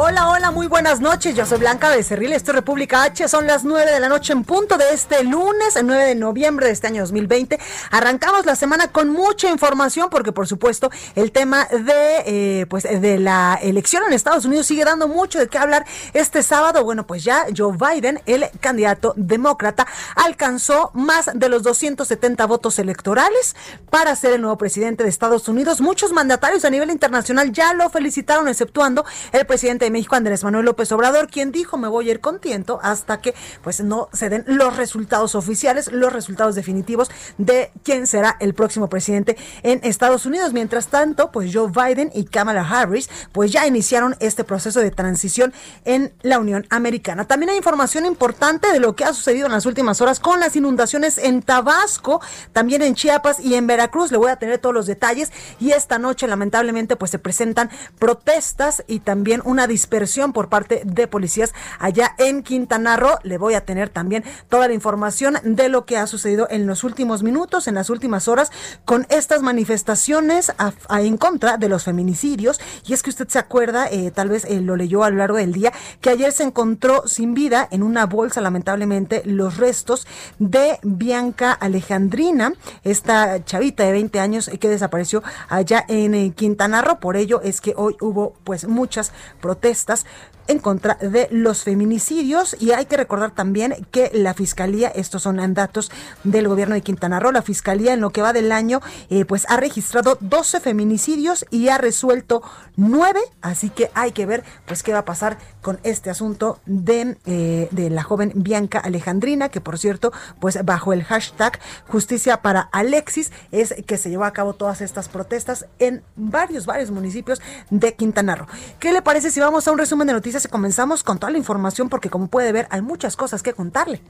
Hola, hola, muy buenas noches. Yo soy Blanca Becerril, esto es República H. Son las 9 de la noche en punto de este lunes, el 9 de noviembre de este año 2020. Arrancamos la semana con mucha información porque, por supuesto, el tema de, eh, pues, de la elección en Estados Unidos sigue dando mucho de qué hablar. Este sábado, bueno, pues ya Joe Biden, el candidato demócrata, alcanzó más de los 270 votos electorales para ser el nuevo presidente de Estados Unidos. Muchos mandatarios a nivel internacional ya lo felicitaron, exceptuando el presidente de México, Andrés Manuel López Obrador, quien dijo me voy a ir contento hasta que pues no se den los resultados oficiales, los resultados definitivos de quién será el próximo presidente en Estados Unidos. Mientras tanto, pues Joe Biden y Kamala Harris pues ya iniciaron este proceso de transición en la Unión Americana. También hay información importante de lo que ha sucedido en las últimas horas con las inundaciones en Tabasco, también en Chiapas y en Veracruz. Le voy a tener todos los detalles y esta noche lamentablemente pues se presentan protestas y también una dispersión por parte de policías allá en Quintana Roo. Le voy a tener también toda la información de lo que ha sucedido en los últimos minutos, en las últimas horas, con estas manifestaciones en contra de los feminicidios. Y es que usted se acuerda, eh, tal vez eh, lo leyó a lo largo del día, que ayer se encontró sin vida en una bolsa, lamentablemente, los restos de Bianca Alejandrina, esta chavita de 20 años que desapareció allá en eh, Quintana Roo. Por ello es que hoy hubo pues muchas protestas protestas en contra de los feminicidios. Y hay que recordar también que la fiscalía, estos son datos del gobierno de Quintana Roo, la fiscalía en lo que va del año eh, pues ha registrado 12 feminicidios y ha resuelto 9, así que hay que ver pues qué va a pasar con este asunto de, eh, de la joven Bianca Alejandrina, que por cierto pues bajo el hashtag justicia para Alexis es que se llevó a cabo todas estas protestas en varios, varios municipios de Quintana Roo. ¿Qué le parece si vamos a un resumen de noticias y comenzamos con toda la información porque como puede ver hay muchas cosas que contarle.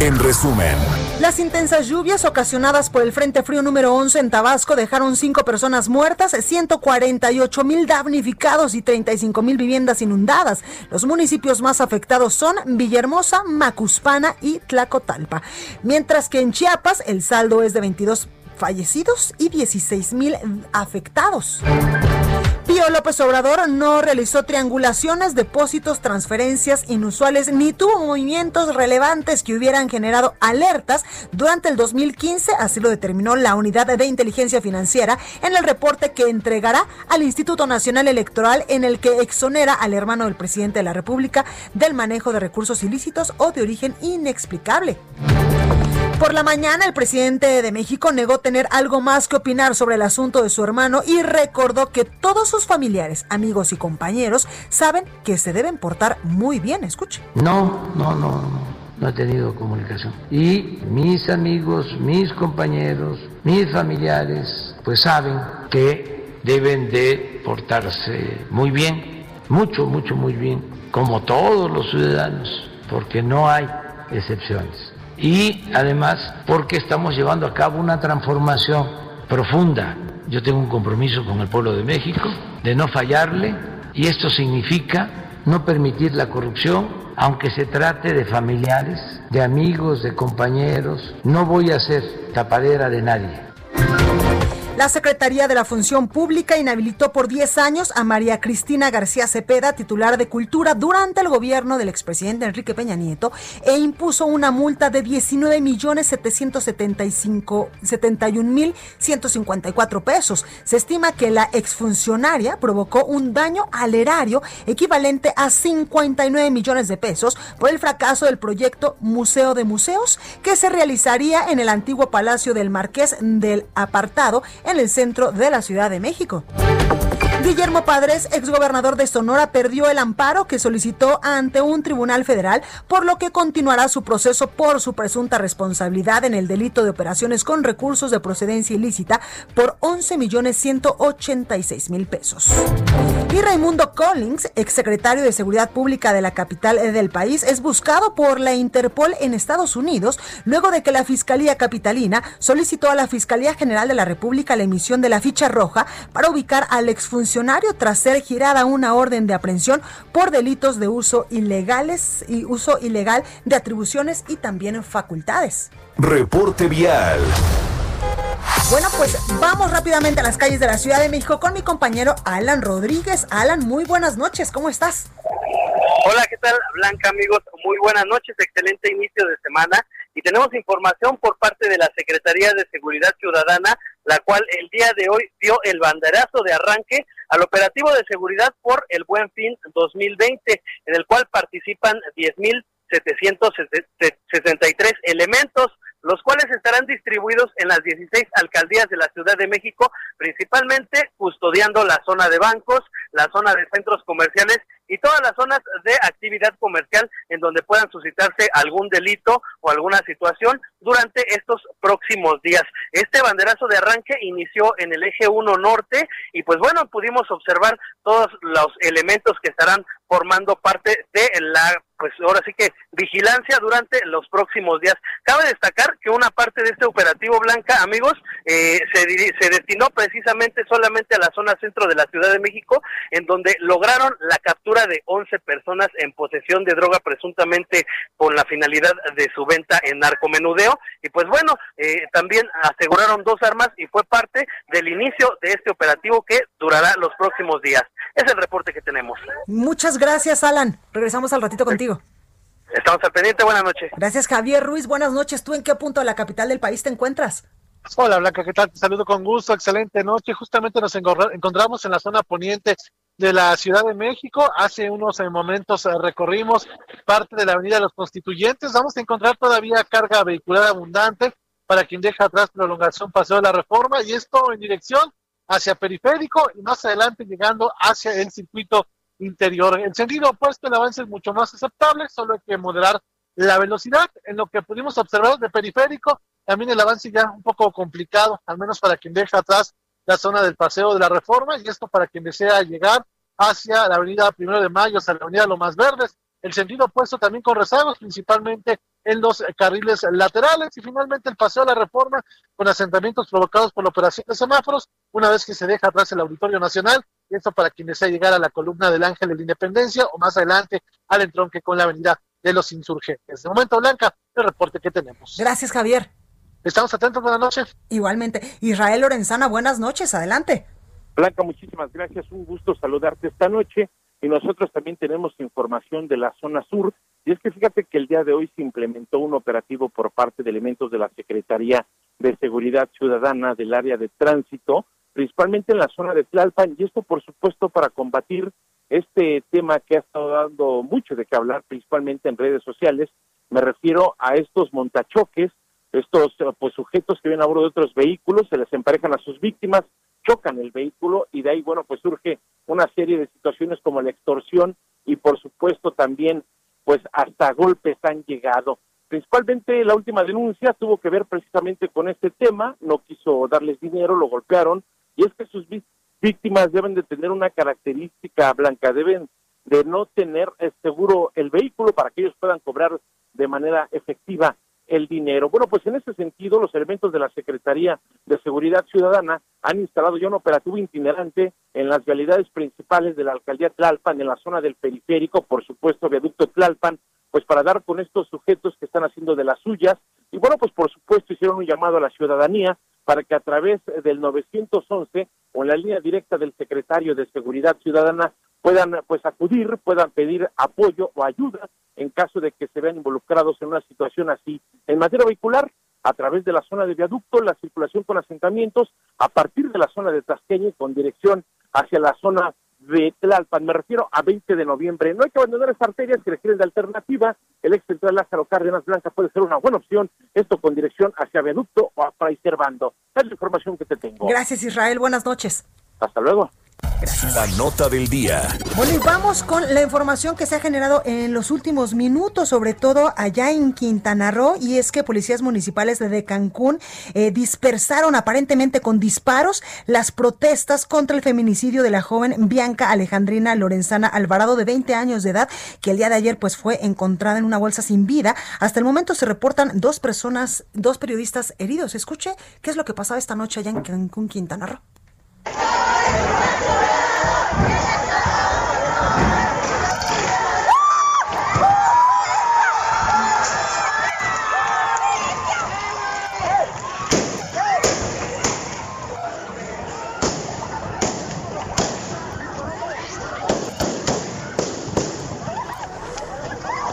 En resumen, las intensas lluvias ocasionadas por el Frente Frío número 11 en Tabasco dejaron cinco personas muertas, 148 mil damnificados y 35 mil viviendas inundadas. Los municipios más afectados son Villahermosa, Macuspana y Tlacotalpa. Mientras que en Chiapas el saldo es de 22 fallecidos y 16 mil afectados. López Obrador no realizó triangulaciones, depósitos, transferencias inusuales ni tuvo movimientos relevantes que hubieran generado alertas durante el 2015, así lo determinó la Unidad de Inteligencia Financiera en el reporte que entregará al Instituto Nacional Electoral en el que exonera al hermano del presidente de la República del manejo de recursos ilícitos o de origen inexplicable. Por la mañana, el presidente de México negó tener algo más que opinar sobre el asunto de su hermano y recordó que todos sus familiares, amigos y compañeros saben que se deben portar muy bien. Escuche. No, no, no, no, no he tenido comunicación. Y mis amigos, mis compañeros, mis familiares, pues saben que deben de portarse muy bien, mucho, mucho, muy bien, como todos los ciudadanos, porque no hay excepciones y además porque estamos llevando a cabo una transformación profunda. Yo tengo un compromiso con el pueblo de México de no fallarle y esto significa no permitir la corrupción, aunque se trate de familiares, de amigos, de compañeros. No voy a ser tapadera de nadie. La Secretaría de la Función Pública inhabilitó por 10 años a María Cristina García Cepeda, titular de Cultura, durante el gobierno del expresidente Enrique Peña Nieto e impuso una multa de 19 millones 771 mil 154 pesos. Se estima que la exfuncionaria provocó un daño al erario equivalente a 59 millones de pesos por el fracaso del proyecto Museo de Museos que se realizaría en el antiguo Palacio del Marqués del Apartado en el centro de la Ciudad de México. Guillermo Padres, exgobernador de Sonora, perdió el amparo que solicitó ante un tribunal federal, por lo que continuará su proceso por su presunta responsabilidad en el delito de operaciones con recursos de procedencia ilícita por 11 millones 186 mil pesos. Y Raimundo Collins, exsecretario de Seguridad Pública de la capital del país, es buscado por la Interpol en Estados Unidos luego de que la Fiscalía Capitalina solicitó a la Fiscalía General de la República la emisión de la ficha roja para ubicar al exfuncionario tras ser girada una orden de aprehensión por delitos de uso ilegales y uso ilegal de atribuciones y también facultades. Reporte vial. Bueno, pues vamos rápidamente a las calles de la Ciudad de México con mi compañero Alan Rodríguez. Alan, muy buenas noches, ¿cómo estás? Hola, ¿qué tal, Blanca, amigos? Muy buenas noches, excelente inicio de semana. Y tenemos información por parte de la Secretaría de Seguridad Ciudadana, la cual el día de hoy dio el banderazo de arranque al operativo de seguridad por el Buen Fin 2020, en el cual participan 10.763 elementos los cuales estarán distribuidos en las 16 alcaldías de la Ciudad de México, principalmente custodiando la zona de bancos, la zona de centros comerciales y todas las zonas de actividad comercial en donde puedan suscitarse algún delito o alguna situación durante estos próximos días. Este banderazo de arranque inició en el eje 1 norte y pues bueno, pudimos observar todos los elementos que estarán formando parte de la pues ahora sí que vigilancia durante los próximos días. Cabe destacar que una parte de este operativo Blanca, amigos, eh, se, se destinó precisamente solamente a la zona centro de la Ciudad de México, en donde lograron la captura de 11 personas en posesión de droga presuntamente con la finalidad de su venta en narcomenudeo. Y pues bueno, eh, también aseguraron dos armas y fue parte del inicio de este operativo que durará los próximos días. Es el reporte que tenemos. Muchas gracias, Alan. Regresamos al ratito contigo. Estamos al pendiente, buenas noches. Gracias, Javier Ruiz. Buenas noches. ¿Tú en qué punto de la capital del país te encuentras? Hola, Blanca, ¿qué tal? Te saludo con gusto. Excelente noche. Justamente nos encontramos en la zona poniente de la Ciudad de México. Hace unos eh, momentos eh, recorrimos parte de la Avenida de los Constituyentes. Vamos a encontrar todavía carga vehicular abundante para quien deja atrás prolongación Paseo de la Reforma y esto en dirección hacia Periférico y más adelante llegando hacia el circuito interior. En sentido opuesto, el avance es mucho más aceptable, solo hay que moderar la velocidad. En lo que pudimos observar de Periférico, también el avance ya un poco complicado, al menos para quien deja atrás la zona del Paseo de la Reforma, y esto para quien desea llegar hacia la avenida Primero de Mayo, hacia la avenida Lomas Verdes, el sentido opuesto también con rezagos, principalmente en los carriles laterales, y finalmente el Paseo de la Reforma con asentamientos provocados por la operación de semáforos, una vez que se deja atrás el Auditorio Nacional, y esto para quien desea llegar a la columna del Ángel de la Independencia o más adelante al entronque con la avenida de los Insurgentes. De momento, Blanca, el reporte que tenemos. Gracias, Javier. Estamos atentos, buenas noches. Igualmente. Israel Lorenzana, buenas noches, adelante. Blanca, muchísimas gracias, un gusto saludarte esta noche y nosotros también tenemos información de la zona sur y es que fíjate que el día de hoy se implementó un operativo por parte de elementos de la Secretaría de Seguridad Ciudadana del área de tránsito, principalmente en la zona de Tlalpan y esto por supuesto para combatir este tema que ha estado dando mucho de qué hablar, principalmente en redes sociales. Me refiero a estos montachoques estos pues, sujetos que vienen a bordo de otros vehículos, se les emparejan a sus víctimas, chocan el vehículo y de ahí, bueno, pues surge una serie de situaciones como la extorsión y por supuesto también pues hasta golpes han llegado. Principalmente la última denuncia tuvo que ver precisamente con este tema, no quiso darles dinero, lo golpearon y es que sus víctimas deben de tener una característica blanca, deben de no tener eh, seguro el vehículo para que ellos puedan cobrar de manera efectiva el dinero. Bueno, pues en ese sentido, los elementos de la Secretaría de Seguridad Ciudadana han instalado ya un operativo itinerante en las realidades principales de la alcaldía Tlalpan, en la zona del periférico, por supuesto, viaducto Tlalpan, pues para dar con estos sujetos que están haciendo de las suyas. Y bueno, pues por supuesto hicieron un llamado a la ciudadanía para que a través del 911 o en la línea directa del secretario de Seguridad Ciudadana puedan pues acudir, puedan pedir apoyo o ayuda en caso de que se vean involucrados en una situación así. En materia vehicular, a través de la zona de viaducto, la circulación con asentamientos, a partir de la zona de Tasqueña con dirección hacia la zona de Tlalpan, me refiero a 20 de noviembre. No hay que abandonar estas arterias que requieren de alternativa. El ex central Lázaro Cárdenas Blanca puede ser una buena opción, esto con dirección hacia viaducto o a Fray Servando. Es la información que te tengo. Gracias, Israel. Buenas noches. Hasta luego. La nota del día. Bueno, y vamos con la información que se ha generado en los últimos minutos, sobre todo allá en Quintana Roo, y es que policías municipales de Cancún eh, dispersaron aparentemente con disparos las protestas contra el feminicidio de la joven Bianca Alejandrina Lorenzana Alvarado, de 20 años de edad, que el día de ayer pues fue encontrada en una bolsa sin vida. Hasta el momento se reportan dos personas, dos periodistas heridos. Escuche qué es lo que pasaba esta noche allá en Cancún, Quintana Roo. Glória, glória.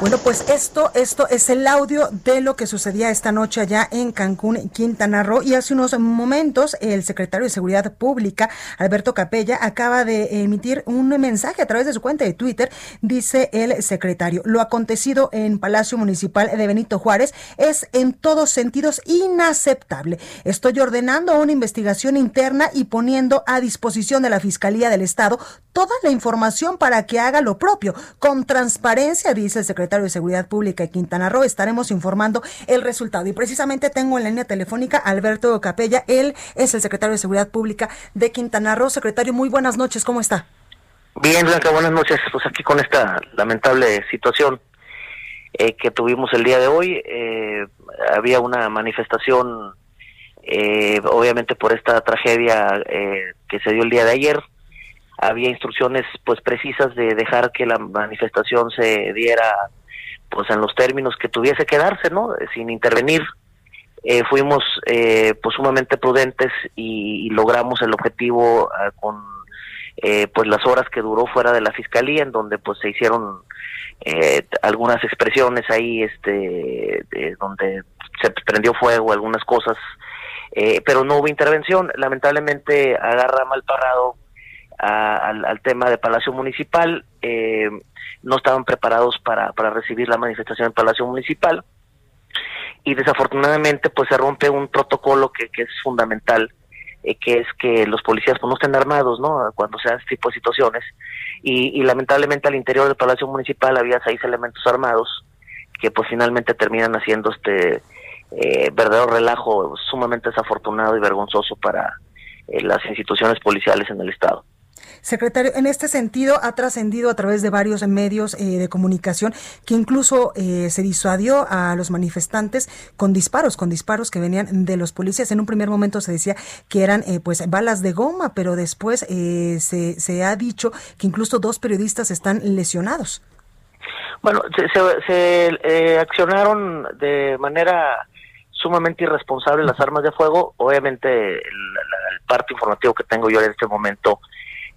Bueno, pues esto, esto es el audio de lo que sucedía esta noche allá en Cancún, Quintana Roo. Y hace unos momentos el secretario de Seguridad Pública, Alberto Capella, acaba de emitir un mensaje a través de su cuenta de Twitter. Dice el secretario, lo acontecido en Palacio Municipal de Benito Juárez es en todos sentidos inaceptable. Estoy ordenando una investigación interna y poniendo a disposición de la Fiscalía del Estado toda la información para que haga lo propio, con transparencia, dice el secretario de Seguridad Pública de Quintana Roo, estaremos informando el resultado. Y precisamente tengo en la línea telefónica Alberto Capella, él es el secretario de Seguridad Pública de Quintana Roo. Secretario, muy buenas noches, ¿cómo está? Bien, Blanca, buenas noches. Pues aquí con esta lamentable situación eh, que tuvimos el día de hoy, eh, había una manifestación, eh, obviamente por esta tragedia que se dio el día de ayer, había instrucciones pues precisas de dejar que la manifestación se diera pues en los términos que tuviese que darse, ¿no? Sin intervenir. Eh, fuimos eh, pues sumamente prudentes y, logramos el objetivo ah, con eh, pues las horas que duró fuera de la fiscalía en donde pues se hicieron algunas expresiones ahí este donde se prendió fuego algunas cosas pero no hubo intervención lamentablemente agarra mal parado al, al, tema de Palacio Municipal eh, no estaban preparados para, para recibir la manifestación en Palacio Municipal. Y desafortunadamente pues se rompe un protocolo que, que es fundamental eh, que es que los policías pues, no estén armados no cuando sean este tipo de situaciones. Y, y lamentablemente al interior del Palacio Municipal había seis elementos armados que pues finalmente terminan haciendo este eh, verdadero relajo sumamente desafortunado y vergonzoso para eh, las instituciones policiales en el estado. Secretario, en este sentido ha trascendido a través de varios medios eh, de comunicación que incluso eh, se disuadió a los manifestantes con disparos, con disparos que venían de los policías. En un primer momento se decía que eran eh, pues balas de goma, pero después se, se ha dicho que incluso dos periodistas están lesionados. Bueno, se, accionaron de manera sumamente irresponsable las armas de fuego. Obviamente el, parte informativo que tengo yo en este momento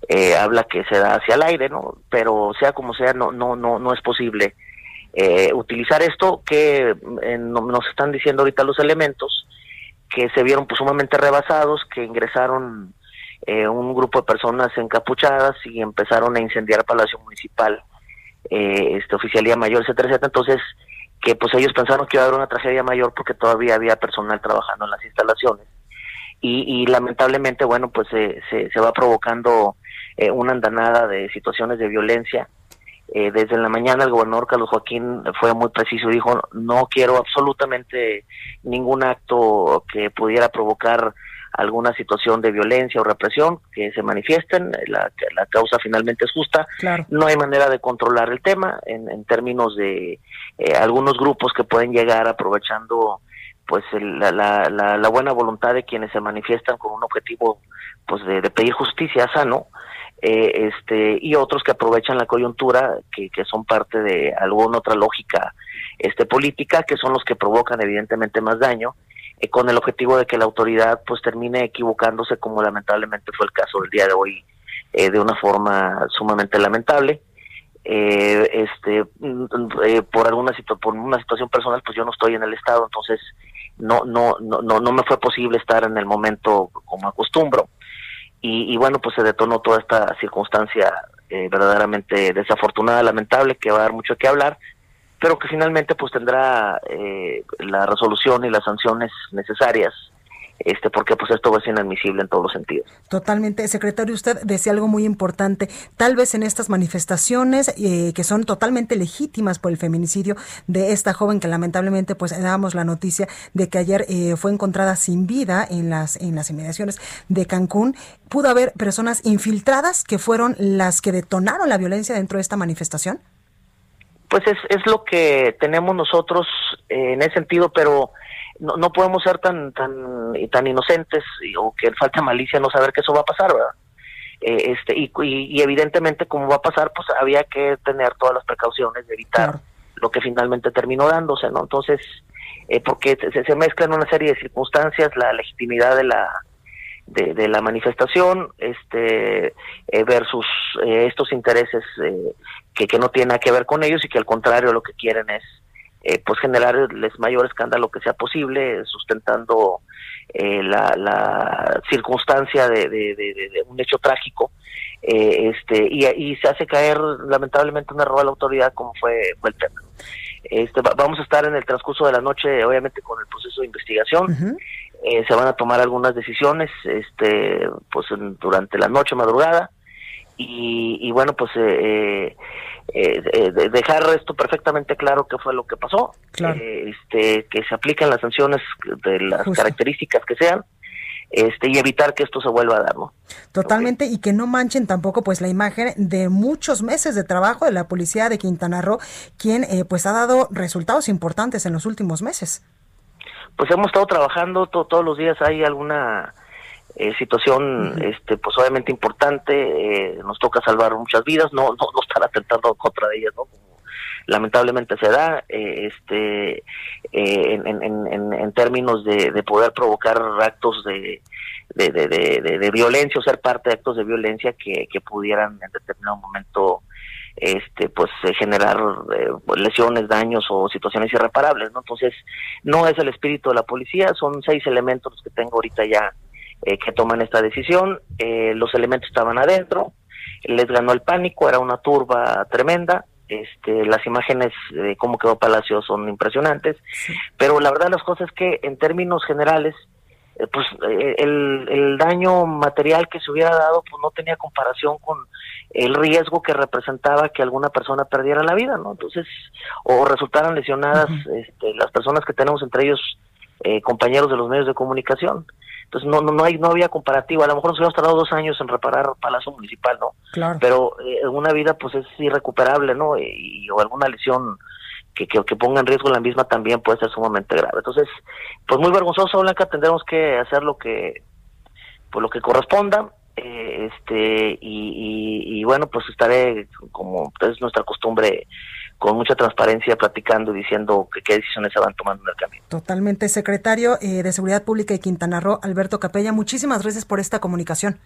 eh, habla que se da hacia el aire, ¿no? Pero sea como sea, no, no, no, no es posible eh, utilizar esto que eh, nos están diciendo ahorita los elementos que se vieron pues, sumamente rebasados, que ingresaron un grupo de personas encapuchadas y empezaron a incendiar Palacio Municipal, este oficialía mayor, etcétera, etcétera. Entonces, que pues ellos pensaron que iba a haber una tragedia mayor porque todavía había personal trabajando en las instalaciones. Y lamentablemente, bueno, pues se, se va provocando eh, una andanada de situaciones de violencia. Eh, desde la mañana el gobernador Carlos Joaquín fue muy preciso y dijo, no quiero absolutamente ningún acto que pudiera provocar alguna situación de violencia o represión que se manifiesten, la, la causa finalmente es justa, no hay manera de controlar el tema en, en términos de eh, algunos grupos que pueden llegar aprovechando pues la, la, la, buena voluntad de quienes se manifiestan con un objetivo pues de, de pedir justicia sano eh, este y otros que aprovechan la coyuntura que, que son parte de alguna otra lógica este política que son los que provocan evidentemente más daño eh, con el objetivo de que la autoridad pues termine equivocándose como lamentablemente fue el caso del día de hoy eh, de una forma sumamente lamentable. Este mm, por alguna por una situación personal pues yo no estoy en el estado entonces no no no no no me fue posible estar en el momento como acostumbro y, bueno, pues se detonó toda esta circunstancia eh, verdaderamente desafortunada, lamentable, que va a dar mucho que hablar, pero que finalmente pues tendrá eh, la resolución y las sanciones necesarias este porque pues esto va a ser inadmisible en todos los sentidos. Totalmente, secretario, usted decía algo muy importante, tal vez en estas manifestaciones eh, que son totalmente legítimas por el feminicidio de esta joven que lamentablemente pues dábamos la noticia de que ayer eh, fue encontrada sin vida en las en las inmediaciones de Cancún, pudo haber personas infiltradas que fueron las que detonaron la violencia dentro de esta manifestación. Pues es, es lo que tenemos nosotros eh, en ese sentido, pero no, no podemos ser tan tan tan inocentes o que falta malicia no saber que eso va a pasar, ¿verdad? Eh, este y, y, evidentemente como va a pasar, pues había que tener todas las precauciones de evitar lo que finalmente terminó dándose, ¿no? Entonces, eh, porque se, se mezclan una serie de circunstancias, la legitimidad de la de, de la manifestación este eh, versus eh, estos intereses eh, que, que no tienen nada que ver con ellos y que al contrario lo que quieren es eh, pues generar el mayor escándalo que sea posible sustentando eh, la, la circunstancia de, de, de, de, un hecho trágico. Eh, este y, y, se hace caer lamentablemente un error a la autoridad como fue, fue el tema. Este, vamos a estar en el transcurso de la noche obviamente con el proceso de investigación. Uh -huh eh, se van a tomar algunas decisiones este pues en, durante la noche madrugada y, y bueno pues eh, eh, eh dejar esto perfectamente claro qué fue lo que pasó claro. este que se apliquen las sanciones de las Justo. características que sean este y evitar que esto se vuelva a dar, ¿no? Totalmente okay. y que no manchen tampoco pues la imagen de muchos meses de trabajo de la policía de Quintana Roo, quien eh, pues ha dado resultados importantes en los últimos meses pues hemos estado trabajando to todos los días hay alguna eh, situación uh -huh. este pues obviamente importante eh, nos toca salvar muchas vidas no no, no estar atentando contra ellas no como lamentablemente se da eh, este en, en, en, en, términos de, de, poder provocar actos de de, de, de, violencia o ser parte de actos de violencia que, que pudieran en determinado momento este pues eh, generar eh, lesiones, daños o situaciones irreparables, ¿no? Entonces, no es el espíritu de la policía, son seis elementos los que tengo ahorita ya eh, que toman esta decisión, eh, los elementos estaban adentro, les ganó el pánico, era una turba tremenda, este, las imágenes de cómo quedó Palacio son impresionantes, sí. pero la verdad las cosas es que en términos generales, eh, pues eh, el, el daño material que se hubiera dado pues no tenía comparación con el riesgo que representaba que alguna persona perdiera la vida, ¿no? Entonces, o resultaran lesionadas uh -huh. este, las personas que tenemos entre ellos eh, compañeros de los medios de comunicación. Entonces no, no, no hay no había comparativo. A lo mejor nos hubiéramos tardado dos años en reparar Palacio Municipal, ¿no? Claro. Pero eh, una vida pues es irrecuperable, ¿no? Y, y, o alguna lesión que, que, que, ponga en riesgo la misma también puede ser sumamente grave. Entonces, pues muy vergonzoso, Blanca, tendremos que hacer lo que, pues lo que corresponda, eh, este, y, y, y, bueno, pues estaré, como es nuestra costumbre, con mucha transparencia platicando y diciendo que, qué decisiones se van tomando en el camino. Totalmente, secretario eh, de Seguridad Pública de Quintana Roo, Alberto Capella, muchísimas gracias por esta comunicación.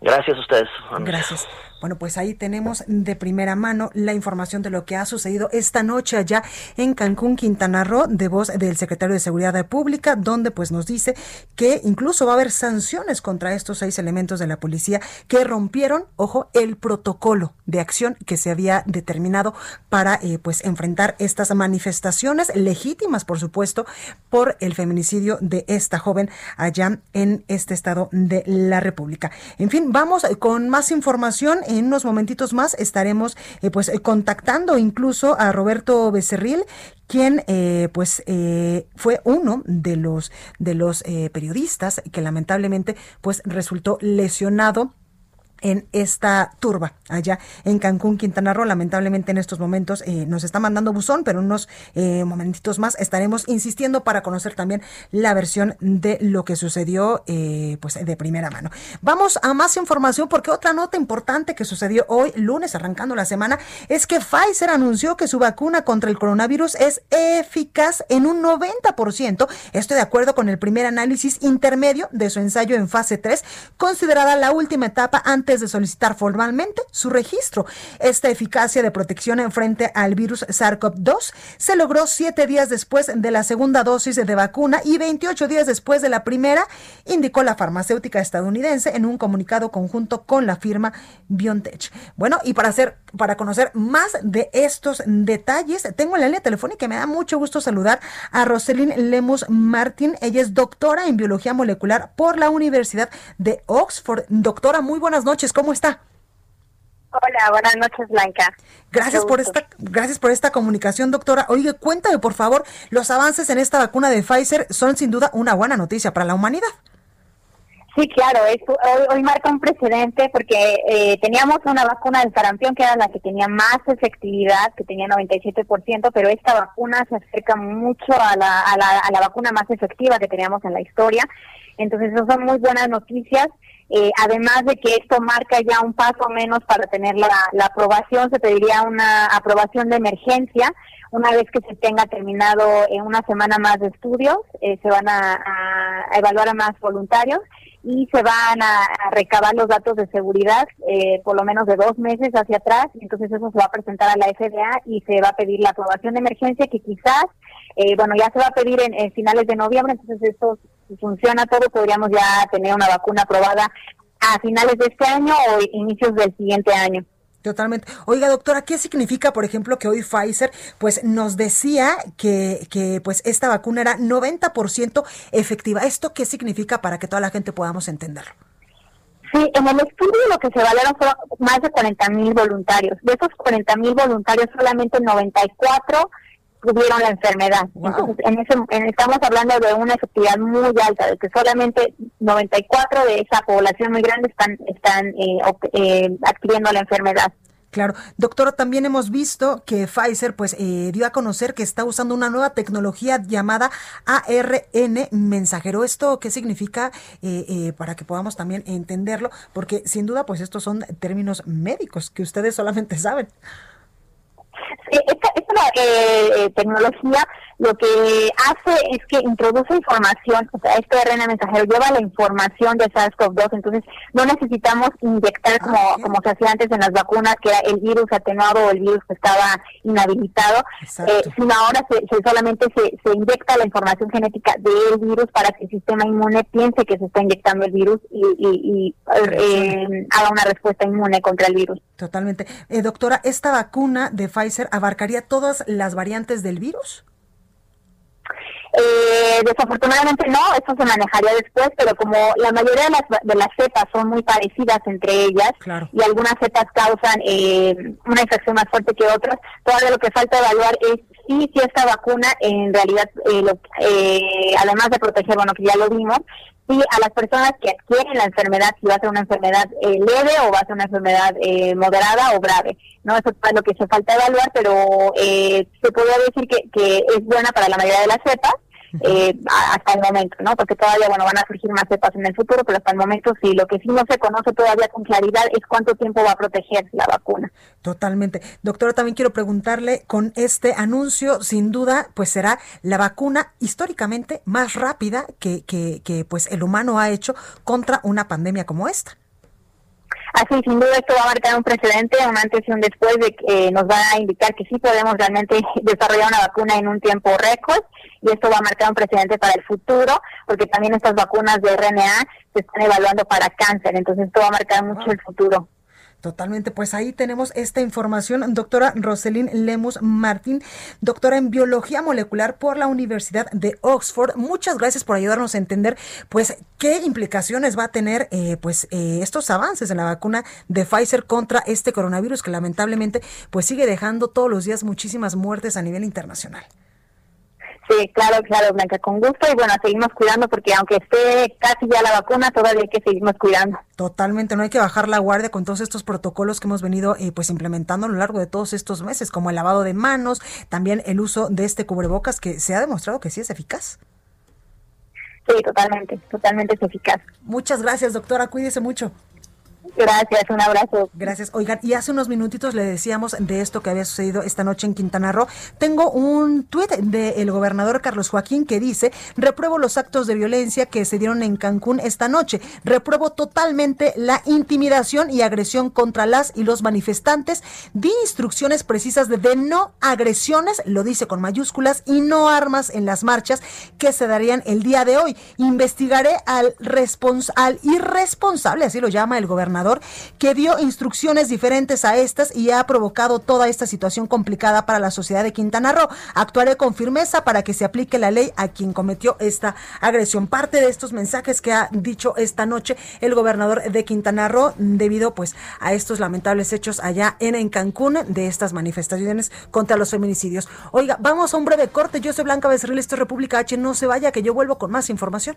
Gracias a ustedes. Gracias. Bueno, pues ahí tenemos de primera mano la información de lo que ha sucedido esta noche allá en Cancún, Quintana Roo, de voz del secretario de Seguridad Pública, donde pues nos dice que incluso va a haber sanciones contra estos seis elementos de la policía que rompieron, ojo, el protocolo de acción que se había determinado para eh, pues enfrentar estas manifestaciones legítimas, por supuesto, por el feminicidio de esta joven allá en este estado de la República. En fin, vamos con más información en unos momentitos más estaremos eh, pues eh, contactando incluso a Roberto Becerril quien eh, pues eh, fue uno de los de los eh, periodistas que lamentablemente pues resultó lesionado en esta turba allá en Cancún, Quintana Roo. Lamentablemente en estos momentos eh, nos está mandando buzón, pero unos eh, momentitos más estaremos insistiendo para conocer también la versión de lo que sucedió eh, pues de primera mano. Vamos a más información porque otra nota importante que sucedió hoy, lunes, arrancando la semana, es que Pfizer anunció que su vacuna contra el coronavirus es eficaz en un 90%. Esto de acuerdo con el primer análisis intermedio de su ensayo en fase 3, considerada la última etapa antes de solicitar formalmente su registro. Esta eficacia de protección en frente al virus SARS-CoV-2 se logró siete días después de la segunda dosis de vacuna y 28 días después de la primera, indicó la farmacéutica estadounidense en un comunicado conjunto con la firma BioNTech. Bueno, y para hacer, para conocer más de estos detalles, tengo en la línea telefónica y me da mucho gusto saludar a Roselyn Lemus Martin. Ella es doctora en biología molecular por la Universidad de Oxford. Doctora, muy buenas noches, ¿cómo está? Hola, buenas noches, Blanca. Gracias por esta, gracias por esta comunicación, doctora. Oye, cuéntame, por favor, los avances en esta vacuna de Pfizer son sin duda una buena noticia para la humanidad. Sí, claro, hoy, marca un precedente porque eh, teníamos una vacuna del sarampión que era la que tenía más efectividad, que tenía 97%, pero esta vacuna se acerca mucho a la, a la, a la vacuna más efectiva que teníamos en la historia. Entonces, esas son muy buenas noticias. Eh, además de que esto marca ya un paso menos para tener la, la aprobación, se pediría una aprobación de emergencia una vez que se tenga terminado en una semana más de estudios, eh, se van a, a, evaluar a más voluntarios y se van a, recabar los datos de seguridad eh, por lo menos de dos meses hacia atrás. Entonces eso se va a presentar a la FDA y se va a pedir la aprobación de emergencia que quizás, eh, bueno, ya se va a pedir en, en finales de noviembre. Entonces esto si funciona todo, podríamos ya tener una vacuna aprobada a finales de este año o inicios del siguiente año. Totalmente. Oiga, doctora, ¿qué significa, por ejemplo, que hoy Pfizer pues nos decía que, que pues esta vacuna era 90% efectiva? ¿Esto qué significa para que toda la gente podamos entenderlo? Sí, en el estudio lo que se valoraron fueron más de 40 mil voluntarios. De esos 40 mil voluntarios, solamente 94 tuvieron la enfermedad. Entonces, en ese, estamos hablando de una efectividad muy alta, de que solamente 94 de esa población muy grande están, están eh, eh, adquiriendo la enfermedad. Claro, doctora, también hemos visto que Pfizer pues eh, dio a conocer que está usando una nueva tecnología llamada ARN mensajero. ¿Esto qué significa para que podamos también entenderlo? Porque sin duda pues estos son términos médicos que ustedes solamente saben. Esta, esta eh, eh, tecnología lo que hace es que introduce información, o sea, este RNA mensajero lleva la información de SARS-CoV-2, entonces no necesitamos inyectar ah, como, como se hacía antes en las vacunas, que era el virus atenuado o el virus que estaba inhabilitado, eh, sino ahora se, solamente se, se inyecta la información genética del virus para que el sistema inmune piense que se está inyectando el virus y, y, eh, haga una respuesta inmune contra el virus. Totalmente. Eh, doctora, ¿esta vacuna de Pfizer abarcaría todas las variantes del virus? Eh, desafortunadamente no, eso se manejaría después, pero como la mayoría de las, de las cepas son muy parecidas entre ellas y algunas cepas causan eh, una infección más fuerte que otras, todavía lo que falta evaluar es si, si esta vacuna en realidad, eh, lo, eh, además de proteger, bueno, que ya lo vimos, si a las personas que adquieren la enfermedad, si va a ser una enfermedad eh, leve o va a ser una enfermedad eh, moderada o grave. No, eso es lo que se falta evaluar, pero eh, se podría decir que, que es buena para la mayoría de las cepas eh, hasta el momento, ¿no? Porque todavía, bueno, van a surgir más cepas en el futuro, pero hasta el momento sí, lo que sí no se conoce todavía con claridad es cuánto tiempo va a proteger la vacuna. Totalmente. Doctora, también quiero preguntarle, con este anuncio, sin duda, pues será la vacuna históricamente más rápida que, que, que pues el humano ha hecho contra una pandemia como esta. Así, sin duda, esto va a marcar un precedente, un antes y un después, de que nos va a indicar que sí podemos realmente desarrollar una vacuna en un tiempo récord, y esto va a marcar un precedente para el futuro, porque también estas vacunas de RNA se están evaluando para cáncer, entonces esto va a marcar mucho el futuro. Totalmente, pues ahí tenemos esta información. Doctora Roselyn Lemus Martín, doctora en biología molecular por la Universidad de Oxford. Muchas gracias por ayudarnos a entender, pues, qué implicaciones va a tener, eh, pues, eh, estos avances en la vacuna de Pfizer contra este coronavirus que lamentablemente, pues, sigue dejando todos los días muchísimas muertes a nivel internacional. Sí, claro, claro, Blanca, con gusto y bueno, seguimos cuidando porque aunque esté casi ya la vacuna, todavía hay que seguimos cuidando. Totalmente, no hay que bajar la guardia con todos estos protocolos que hemos venido eh, pues implementando a lo largo de todos estos meses, como el lavado de manos, también el uso de este cubrebocas que se ha demostrado que sí es eficaz. Sí, totalmente, totalmente es eficaz. Muchas gracias, doctora, cuídese mucho. Gracias, un abrazo. Gracias. Oigan, y hace unos minutitos le decíamos de esto que había sucedido esta noche en Quintana Roo. Tengo un tuit del gobernador Carlos Joaquín que dice, repruebo los actos de violencia que se dieron en Cancún esta noche. Repruebo totalmente la intimidación y agresión contra las y los manifestantes. Di instrucciones precisas de, no agresiones, lo dice con mayúsculas, y no armas en las marchas que se darían el día de hoy. Investigaré al, respons al irresponsable, así lo llama el que dio instrucciones diferentes a estas y ha provocado toda esta situación complicada para la sociedad de Quintana Roo. Actuaré con firmeza para que se aplique la ley a quien cometió esta agresión. Parte de estos mensajes que ha dicho esta noche el gobernador de Quintana Roo debido pues a estos lamentables hechos allá en, en Cancún de estas manifestaciones contra los feminicidios. Oiga, vamos a un breve corte. Yo soy Blanca Becerril, esto es República H. No se vaya que yo vuelvo con más información.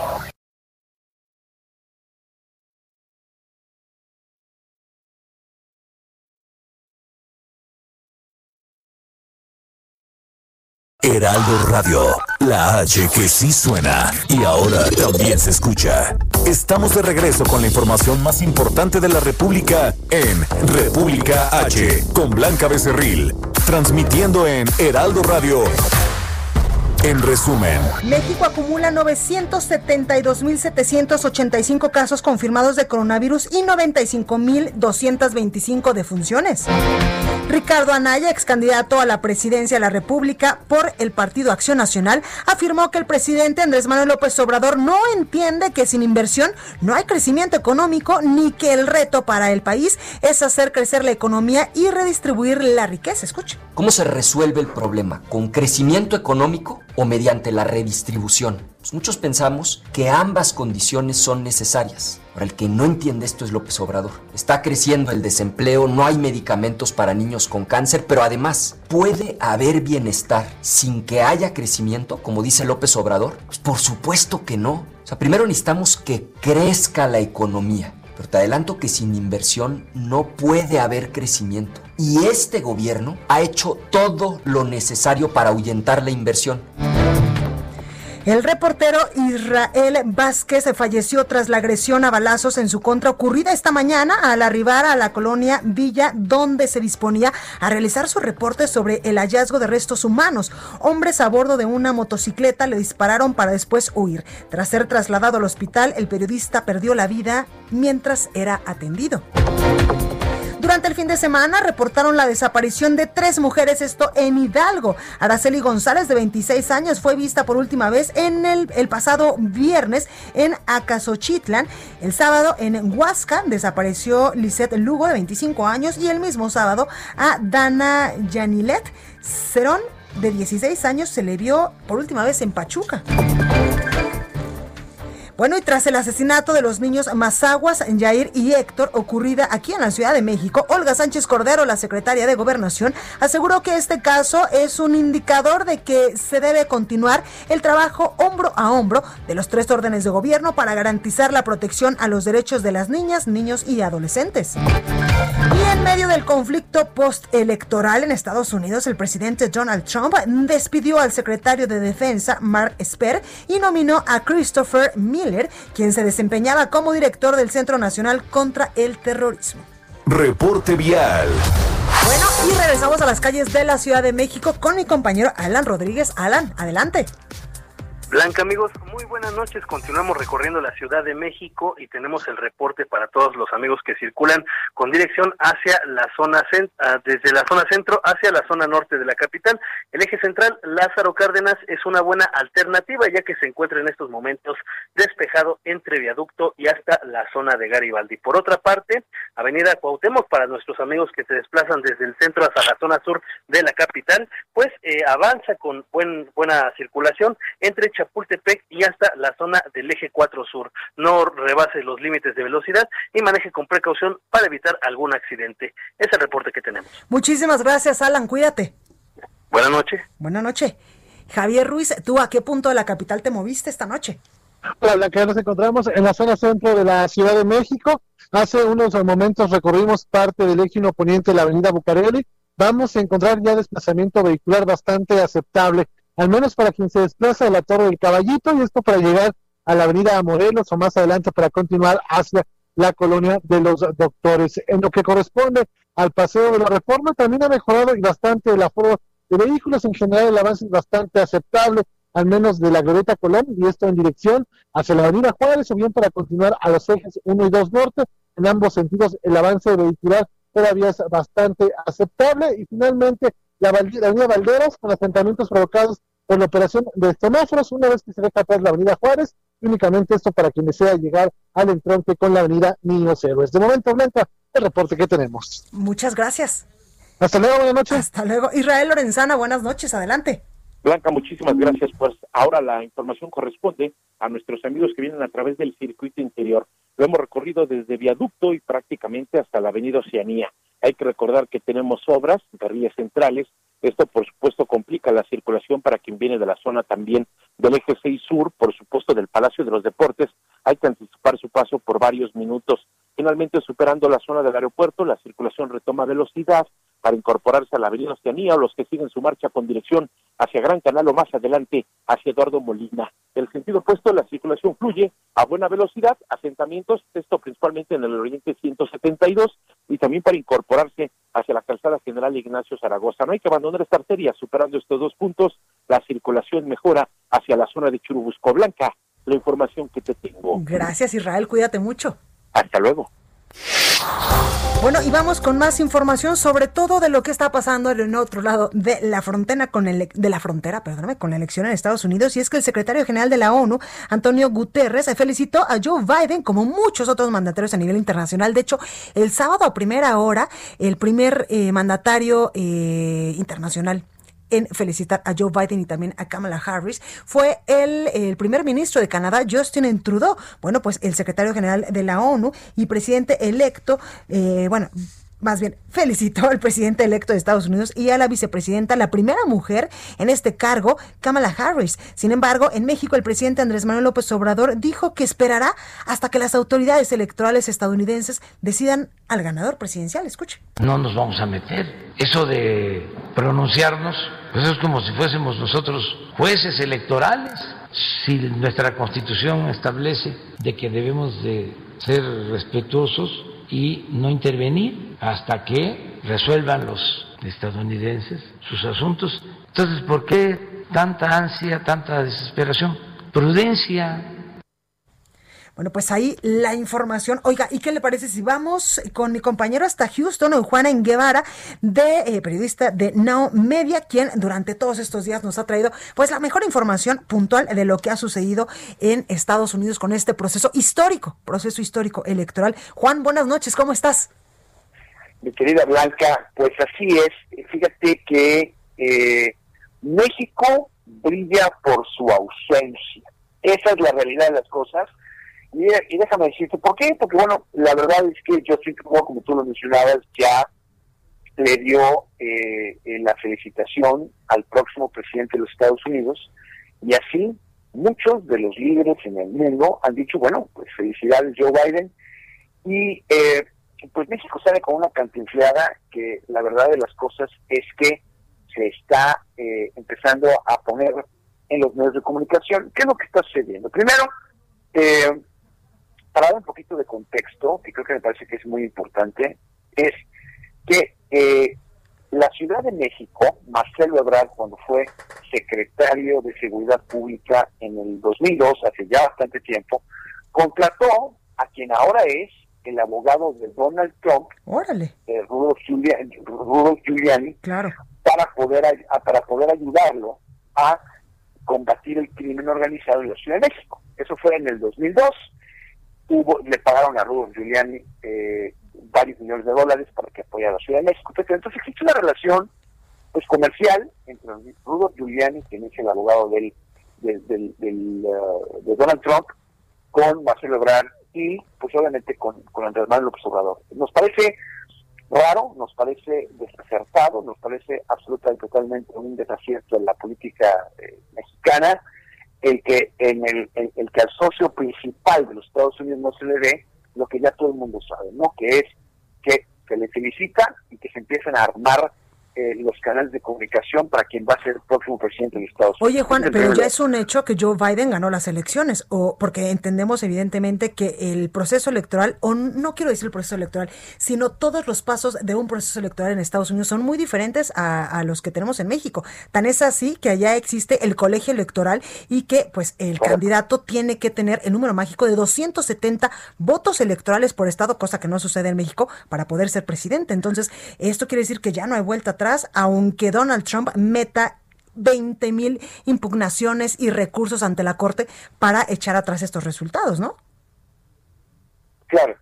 Heraldo Radio, la H que sí suena y ahora también se escucha. Estamos de regreso con la información más importante de la República en República H con Blanca Becerril, transmitiendo en Heraldo Radio. En resumen, México acumula 972.785 casos confirmados de coronavirus y 95.225 defunciones. Ricardo Anaya, ex candidato a la presidencia de la República por el Partido Acción Nacional, afirmó que el presidente Andrés Manuel López Obrador no entiende que sin inversión no hay crecimiento económico ni que el reto para el país es hacer crecer la economía y redistribuir la riqueza. Escuche. ¿Cómo se resuelve el problema? ¿Con crecimiento económico o mediante la redistribución? Pues muchos pensamos que ambas condiciones son necesarias. Ahora, el que no entiende esto es López Obrador. Está creciendo el desempleo, no hay medicamentos para niños con cáncer, pero además, ¿puede haber bienestar sin que haya crecimiento, como dice López Obrador? Pues por supuesto que no. O sea, primero necesitamos que crezca la economía. Pero te adelanto que sin inversión no puede haber crecimiento. Y este gobierno ha hecho todo lo necesario para ahuyentar la inversión. El reportero Israel Vázquez falleció tras la agresión a balazos en su contra ocurrida esta mañana al arribar a la colonia Villa, donde se disponía a realizar su reporte sobre el hallazgo de restos humanos. Hombres a bordo de una motocicleta le dispararon para después huir. Tras ser trasladado al hospital, el periodista perdió la vida mientras era atendido. Durante el fin de semana reportaron la desaparición de tres mujeres, esto en Hidalgo. Araceli González, de 26 años, fue vista por última vez en el, pasado viernes en Acasochitlan. El sábado en Huasca desapareció Lisette Lugo, de 25 años, y el mismo sábado a Dana Yanilet Cerón, de 16 años, se le vio por última vez en Pachuca. Bueno, y tras el asesinato de los niños Mazaguas, Jair y Héctor, ocurrida aquí en la Ciudad de México, Olga Sánchez Cordero, la secretaria de Gobernación, aseguró que este caso es un indicador de que se debe continuar el trabajo hombro a hombro de los tres órdenes de gobierno para garantizar la protección a los derechos de las niñas, niños y adolescentes. Y en medio del conflicto postelectoral en Estados Unidos, el presidente Donald Trump despidió al secretario de Defensa, Mark Esper, y nominó a Christopher Miller quien se desempeñaba como director del Centro Nacional contra el Terrorismo. Reporte vial. Bueno, y regresamos a las calles de la Ciudad de México con mi compañero Alan Rodríguez. Alan, adelante. Blanca, amigos, muy buenas noches. Continuamos recorriendo la Ciudad de México y tenemos el reporte para todos los amigos que circulan con dirección hacia la zona desde la zona centro hacia la zona norte de la capital. El eje central Lázaro Cárdenas es una buena alternativa ya que se encuentra en estos momentos despejado entre viaducto y hasta la zona de Garibaldi. Por otra parte, Avenida Cuauhtémoc para nuestros amigos que se desplazan desde el centro hasta la zona sur de la capital, pues eh, avanza con buen, buena circulación entre Chapultepec y hasta la zona del eje 4 sur. No rebase los límites de velocidad y maneje con precaución para evitar algún accidente. Es el reporte que tenemos. Muchísimas gracias, Alan. Cuídate. Buenas noches. Buenas noches. Javier Ruiz, ¿tú a qué punto de la capital te moviste esta noche? Hola, que nos encontramos en la zona centro de la Ciudad de México. Hace unos momentos recorrimos parte del eje poniente de la avenida Bucareli. Vamos a encontrar ya desplazamiento vehicular bastante aceptable, al menos para quien se desplaza de la Torre del Caballito y esto para llegar a la avenida Morelos o más adelante para continuar hacia la colonia de los doctores. En lo que corresponde al paseo de la reforma, también ha mejorado bastante el aforo de vehículos. En general, el avance es bastante aceptable al menos de la Glorieta Colón, y esto en dirección hacia la Avenida Juárez, o bien para continuar a los ejes 1 y 2 norte. En ambos sentidos, el avance vehicular todavía es bastante aceptable. Y finalmente, la, Avenida Valderas, con asentamientos provocados por la operación de semáforos, una vez que se deja atrás la Avenida Juárez, únicamente esto para quien desea llegar al entronque con la Avenida Niños Héroes. De momento, Blanca, el reporte que tenemos. Muchas gracias. Hasta luego, buenas noches. Hasta luego. Israel Lorenzana, buenas noches, adelante. Blanca, muchísimas gracias. Pues ahora la información corresponde a nuestros amigos que vienen a través del circuito interior. Lo hemos recorrido desde viaducto y prácticamente hasta la avenida Oceanía. Hay que recordar que tenemos obras, carriles centrales. Esto, por supuesto, complica la circulación para quien viene de la zona también del eje 6 sur, por supuesto, del Palacio de los Deportes. Hay que anticipar su paso por varios minutos. Finalmente, superando la zona del aeropuerto, la circulación retoma velocidad para incorporarse a la Avenida Oceanía o los que siguen su marcha con dirección hacia Gran Canal o más adelante hacia Eduardo Molina. En el sentido opuesto, la circulación fluye a buena velocidad, asentamientos, esto principalmente en el Oriente 172 y también para incorporarse hacia la calzada General Ignacio Zaragoza. No hay que abandonar esta arteria, superando estos dos puntos, la circulación mejora hacia la zona de Churubusco Blanca. La información que te tengo. Gracias Israel, cuídate mucho. Hasta luego. Bueno, y vamos con más información, sobre todo de lo que está pasando en otro lado de la frontera con el, de la frontera, con la elección en Estados Unidos. Y es que el secretario general de la ONU, Antonio Guterres, felicitó a Joe Biden como muchos otros mandatarios a nivel internacional. De hecho, el sábado a primera hora, el primer eh, mandatario eh, internacional en felicitar a Joe Biden y también a Kamala Harris fue el, el, primer ministro de Canadá, Justin Trudeau. Bueno, pues el secretario general de la ONU y presidente electo, eh, bueno, más bien, felicitó al presidente electo de Estados Unidos y a la vicepresidenta, la primera mujer en este cargo, Kamala Harris. Sin embargo, en México, el presidente Andrés Manuel López Obrador dijo que esperará hasta que las autoridades electorales estadounidenses decidan al ganador presidencial. Escuche. No nos vamos a meter. Eso de pronunciarnos, pues es como si fuésemos nosotros jueces electorales. Si nuestra constitución establece de que debemos de ser respetuosos y no intervenir hasta que resuelvan los estadounidenses sus asuntos. Entonces, ¿por qué tanta ansia, tanta desesperación? Prudencia, bueno, pues ahí la información. Oiga, ¿y qué le parece si vamos con mi compañero hasta Houston, Juana Guevara, de eh, periodista de Now Media, quien durante todos estos días nos ha traído pues la mejor información puntual de lo que ha sucedido en Estados Unidos con este proceso histórico, proceso histórico electoral. Juan, buenas noches, ¿cómo estás? Mi querida Blanca, pues así es. Fíjate que eh, México brilla por su ausencia. Esa es la realidad de las cosas y, déjame decirte, ¿por qué? Porque, bueno, la verdad es que yo Justin como tú lo mencionabas, ya le dio eh, la felicitación al próximo presidente de los Estados Unidos y así muchos de los líderes en el mundo han dicho, bueno, pues felicidades Joe Biden y eh, pues México sale con una cantinfleada que la verdad de las cosas es que se está eh, empezando a poner en los medios de comunicación. ¿Qué es lo que está sucediendo? Primero, eh, para dar un poquito de contexto, que creo que me parece que es muy importante, es que eh, la Ciudad de México, Marcelo Ebrard, cuando fue secretario de Seguridad Pública en el 2002, hace ya bastante tiempo, contrató a quien ahora es el abogado de Donald Trump, Órale. Eh, Rudolf, Giuliani, Rudolf Giuliani, claro. para poder para poder ayudarlo a combatir el crimen organizado en la Ciudad de México. Eso fue en el 2002 le pagaron a Rudolf Giuliani eh, varios millones de dólares para que apoyara a la Ciudad de México. Entonces existe una relación pues comercial entre Rudolf Giuliani, quien es el abogado del, del, uh, de Donald Trump, con Marcelo Ebrard y pues obviamente con, con Andrés Manuel López Obrador. Nos parece raro, nos parece desacertado, nos parece absolutamente totalmente un desacierto en la política eh, mexicana el que en el, el, que al socio principal de los Estados Unidos no se le dé lo que ya todo el mundo sabe, ¿no? Que es que se le felicita y que se empiezan a armar eh, los canales de comunicación para quien va a ser el próximo presidente de Estados Unidos. Oye, Juan, pero ya es un hecho que Joe Biden ganó las elecciones, o porque entendemos evidentemente que el proceso electoral, o no quiero decir el proceso electoral, sino todos los pasos de un proceso electoral en Estados Unidos son muy diferentes a, los que tenemos en México. Tan es así que allá existe el colegio electoral y que pues el candidato tiene que tener el número mágico de 270 votos electorales por estado, cosa que no sucede en México, para poder ser presidente. Entonces, esto quiere decir que ya no hay vuelta aunque Donald Trump meta 20 mil impugnaciones y recursos ante la Corte para echar atrás estos resultados, ¿no? Claro,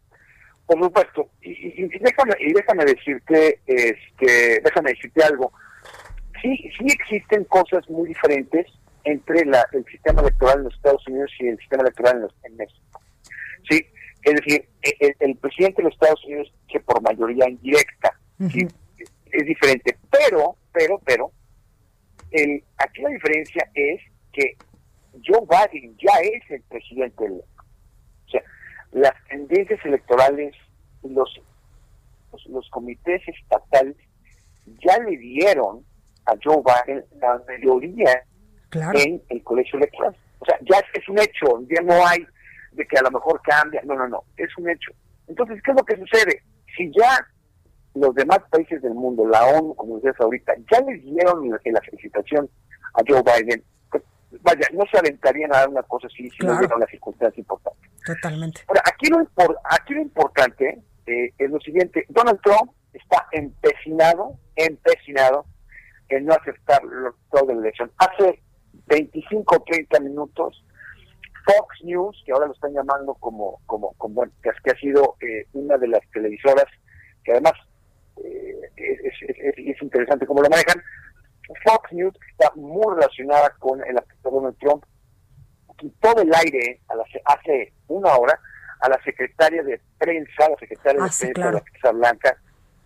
por supuesto. Y, déjame, y déjame decirte, este, déjame decirte algo. Sí, sí existen cosas muy diferentes entre la, el sistema electoral en los Estados Unidos y el sistema electoral en, México. Sí, es decir, e, el, presidente de los Estados Unidos que por mayoría indirecta, es diferente. Pero, pero, pero, el, aquí la diferencia es que Joe Biden ya es el presidente electo. O sea, las tendencias electorales, los, los, comités estatales ya le dieron a Joe Biden la mayoría en el colegio electoral. O sea, ya es un hecho, ya no hay de que a lo mejor cambia, no, no, no, es un hecho. Entonces, ¿qué es lo que sucede? Si ya los demás países del mundo, la ONU, como decías ahorita, ya les dieron la felicitación a Joe Biden. Pues, vaya, no se aventarían a dar una cosa así si no hubiera una circunstancia importante. Totalmente. Ahora, aquí lo, aquí lo importante eh, es lo siguiente: Donald Trump está empecinado, empecinado en no aceptar toda la elección. Hace 25 o 30 minutos, Fox News, que ahora lo están llamando como, como, como que, ha sido eh, una de las televisoras que además es, interesante cómo lo manejan. Fox News está muy relacionada con el actor Donald Trump. Quitó del aire a hace una hora a la secretaria de prensa, la secretaria de ah, prensa de la Casa Blanca,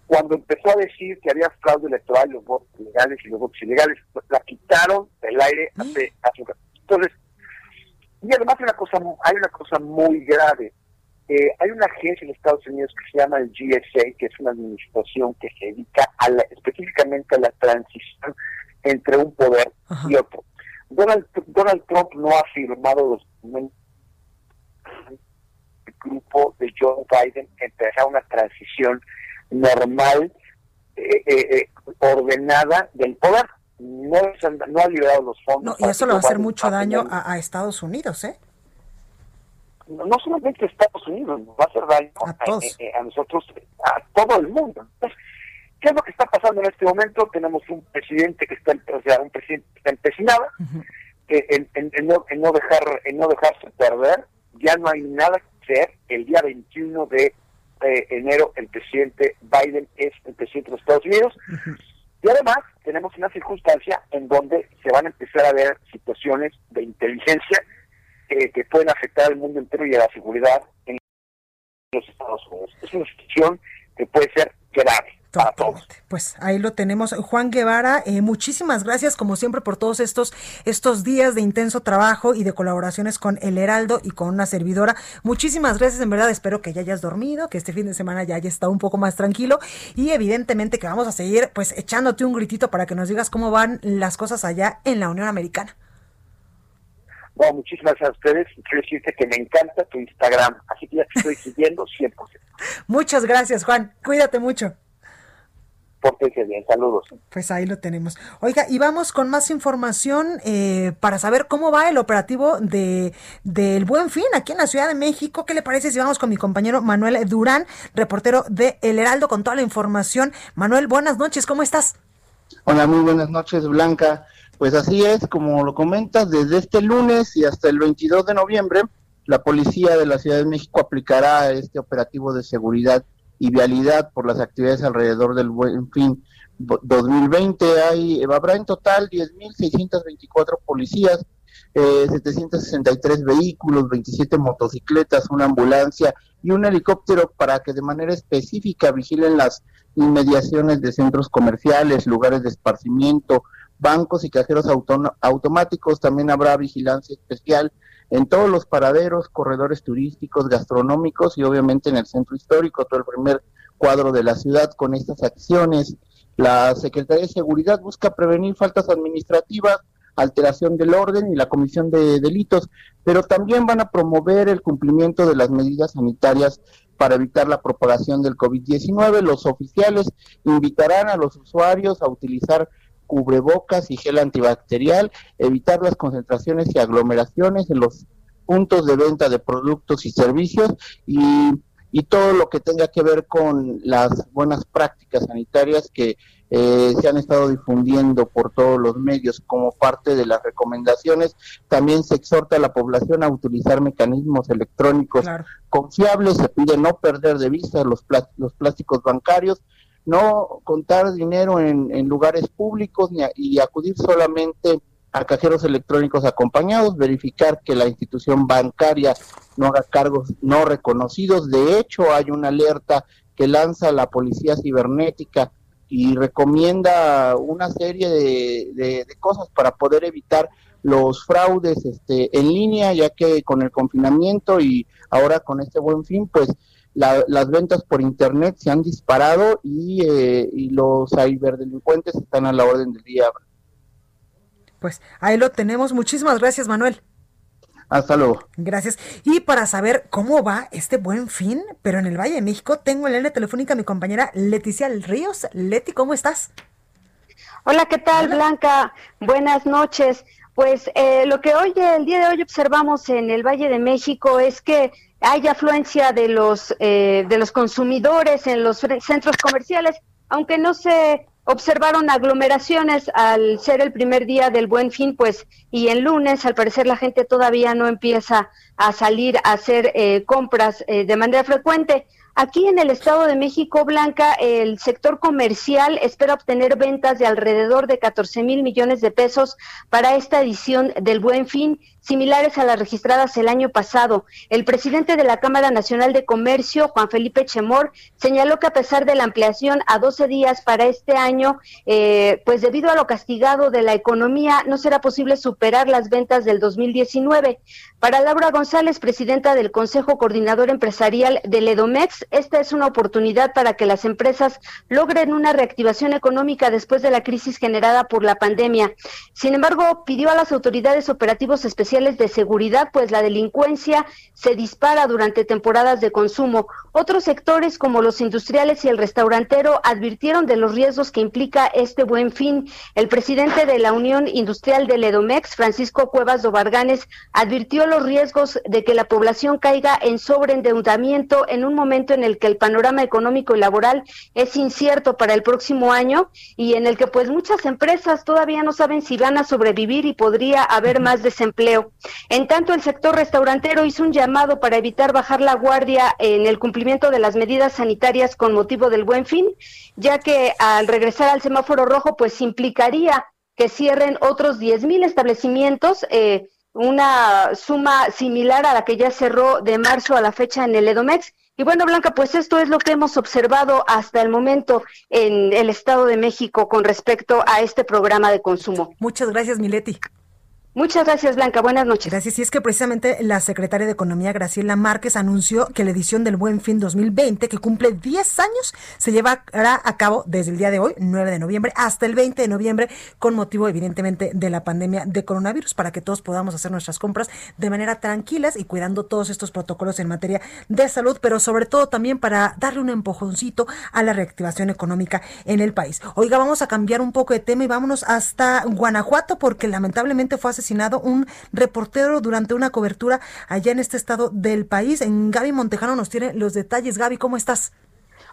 cuando empezó a decir que había fraude electoral, los votos legales y los votos ilegales, la quitaron del aire mm. hace, hace Entonces, y además hay una cosa, hay una cosa muy grave. Eh, hay una agencia en Estados Unidos que se llama el GSA, que es una administración que se dedica a específicamente a la transición entre un poder y otro. Donald, Trump no ha firmado los documentos el grupo de Joe Biden empezar una transición normal, eh, eh, ordenada del poder. No, no ha liberado los fondos. No, y eso le va a hacer mucho daño a, a Estados Unidos, ¿eh? No solamente Estados Unidos, va a hacer daño a, nosotros, a todo el mundo. ¿qué es lo que está pasando en este momento? Tenemos un presidente que está, o sea, un presidente que está empecinado en, no, dejar, en no dejarse perder. Ya no hay nada que hacer. El día 21 de enero el presidente Biden es el presidente de los Estados Unidos. Y además tenemos una circunstancia en donde se van a empezar a ver situaciones de inteligencia que pueden afectar al mundo entero y a la seguridad en los Estados Unidos. Es una situación que puede ser grave. Para todos. Pues ahí lo tenemos. Juan Guevara, eh, muchísimas gracias como siempre por todos estos, estos días de intenso trabajo y de colaboraciones con El Heraldo y con una servidora. Muchísimas gracias, en verdad espero que ya hayas dormido, que este fin de semana ya haya estado un poco más tranquilo y evidentemente que vamos a seguir pues echándote un gritito para que nos digas cómo van las cosas allá en la Unión Americana. Bueno, muchísimas gracias a ustedes. Quiero decirte que me encanta tu Instagram, así que ya te estoy siguiendo 100%. Muchas gracias, Juan. Cuídate mucho. Pórtense bien, saludos. Pues ahí lo tenemos. Oiga, y vamos con más información eh, para saber cómo va el operativo de del Buen Fin aquí en la Ciudad de México. ¿Qué le parece si vamos con mi compañero Manuel Durán, reportero de El Heraldo, con toda la información? Manuel, buenas noches, ¿cómo estás? Hola, muy buenas noches, Blanca. Pues así es, como lo comentas, desde este lunes y hasta el 22 de noviembre, la policía de la Ciudad de México aplicará este operativo de seguridad y vialidad por las actividades alrededor del Buen Fin 2020. Hay, habrá en total 10.624 policías, eh, 763 vehículos, 27 motocicletas, una ambulancia y un helicóptero para que de manera específica vigilen las inmediaciones de centros comerciales, lugares de esparcimiento, bancos y cajeros automáticos. También habrá vigilancia especial en todos los paraderos, corredores turísticos, gastronómicos y obviamente en el centro histórico, todo el primer cuadro de la ciudad con estas acciones. La Secretaría de Seguridad busca prevenir faltas administrativas, alteración del orden y la comisión de delitos, pero también van a promover el cumplimiento de las medidas sanitarias para evitar la propagación del COVID-19. Los oficiales invitarán a los usuarios a utilizar cubrebocas y gel antibacterial, evitar las concentraciones y aglomeraciones en los puntos de venta de productos y servicios y, y todo lo que tenga que ver con las buenas prácticas sanitarias que eh, se han estado difundiendo por todos los medios como parte de las recomendaciones. También se exhorta a la población a utilizar mecanismos electrónicos confiables, se pide no perder de vista los, los plásticos bancarios, no contar dinero en, lugares públicos ni y acudir solamente a cajeros electrónicos acompañados, verificar que la institución bancaria no haga cargos no reconocidos. De hecho, hay una alerta que lanza la Policía Cibernética y recomienda una serie de, cosas para poder evitar los fraudes este, en línea, ya que con el confinamiento y ahora con este buen fin, pues las ventas por internet se han disparado y, eh, y los ciberdelincuentes están a la orden del día. Pues ahí lo tenemos. Muchísimas gracias, Manuel. Hasta luego. Gracias. Y para saber cómo va este buen fin, pero en el Valle de México, tengo en la línea telefónica a mi compañera Leticia Ríos. Leti, ¿cómo estás? Hola, ¿qué tal, Blanca? Buenas noches. Pues eh, lo que hoy, el día de hoy observamos en el Valle de México es que hay afluencia de los, eh, de los consumidores en los centros comerciales, aunque no se observaron aglomeraciones al ser el primer día del buen fin, pues, y el lunes, al parecer, la gente todavía no empieza a salir a hacer eh, compras eh, de manera frecuente. Aquí en el Estado de México, Blanca, el sector comercial espera obtener ventas de alrededor de 14 mil millones de pesos para esta edición del Buen Fin similares a las registradas el año pasado. El presidente de la Cámara Nacional de Comercio, Juan Felipe Chemor, señaló que a pesar de la ampliación a 12 días para este año, eh, pues debido a lo castigado de la economía, no será posible superar las ventas del 2019. Para Laura González, presidenta del Consejo Coordinador Empresarial del Edomex, esta es una oportunidad para que las empresas logren una reactivación económica después de la crisis generada por la pandemia. Sin embargo, pidió a las autoridades operativos especiales de seguridad, pues la delincuencia se dispara durante temporadas de consumo. Otros sectores como los industriales y el restaurantero advirtieron de los riesgos que implica este buen fin. El presidente de la Unión Industrial del Edomex, Francisco Cuevas Dobarganes, advirtió los riesgos de que la población caiga en sobreendeudamiento en un momento en el que el panorama económico y laboral es incierto para el próximo año y en el que pues muchas empresas todavía no saben si van a sobrevivir y podría haber más desempleo. En tanto, el sector restaurantero hizo un llamado para evitar bajar la guardia en el cumplimiento de las medidas sanitarias con motivo del buen fin, ya que al regresar al semáforo rojo, pues implicaría que cierren otros 10 mil establecimientos, eh, una suma similar a la que ya cerró de marzo a la fecha en el Edomex. Y bueno, Blanca, pues esto es lo que hemos observado hasta el momento en el Estado de México con respecto a este programa de consumo. Muchas gracias, Mileti. Muchas gracias, Blanca. Buenas noches. Gracias. Y es que precisamente la secretaria de Economía, Graciela Márquez, anunció que la edición del Buen Fin 2020, que cumple 10 años, se llevará a cabo desde el día de hoy, 9 de noviembre, hasta el 20 de noviembre, con motivo, evidentemente, de la pandemia de coronavirus, para que todos podamos hacer nuestras compras de manera tranquilas y cuidando todos estos protocolos en materia de salud, pero sobre todo también para darle un empujoncito a la reactivación económica en el país. Oiga, vamos a cambiar un poco de tema y vámonos hasta Guanajuato, porque lamentablemente fue hace asesinado un reportero durante una cobertura allá en este estado del país. En Gaby Montejano nos tiene los detalles. Gaby, ¿cómo estás?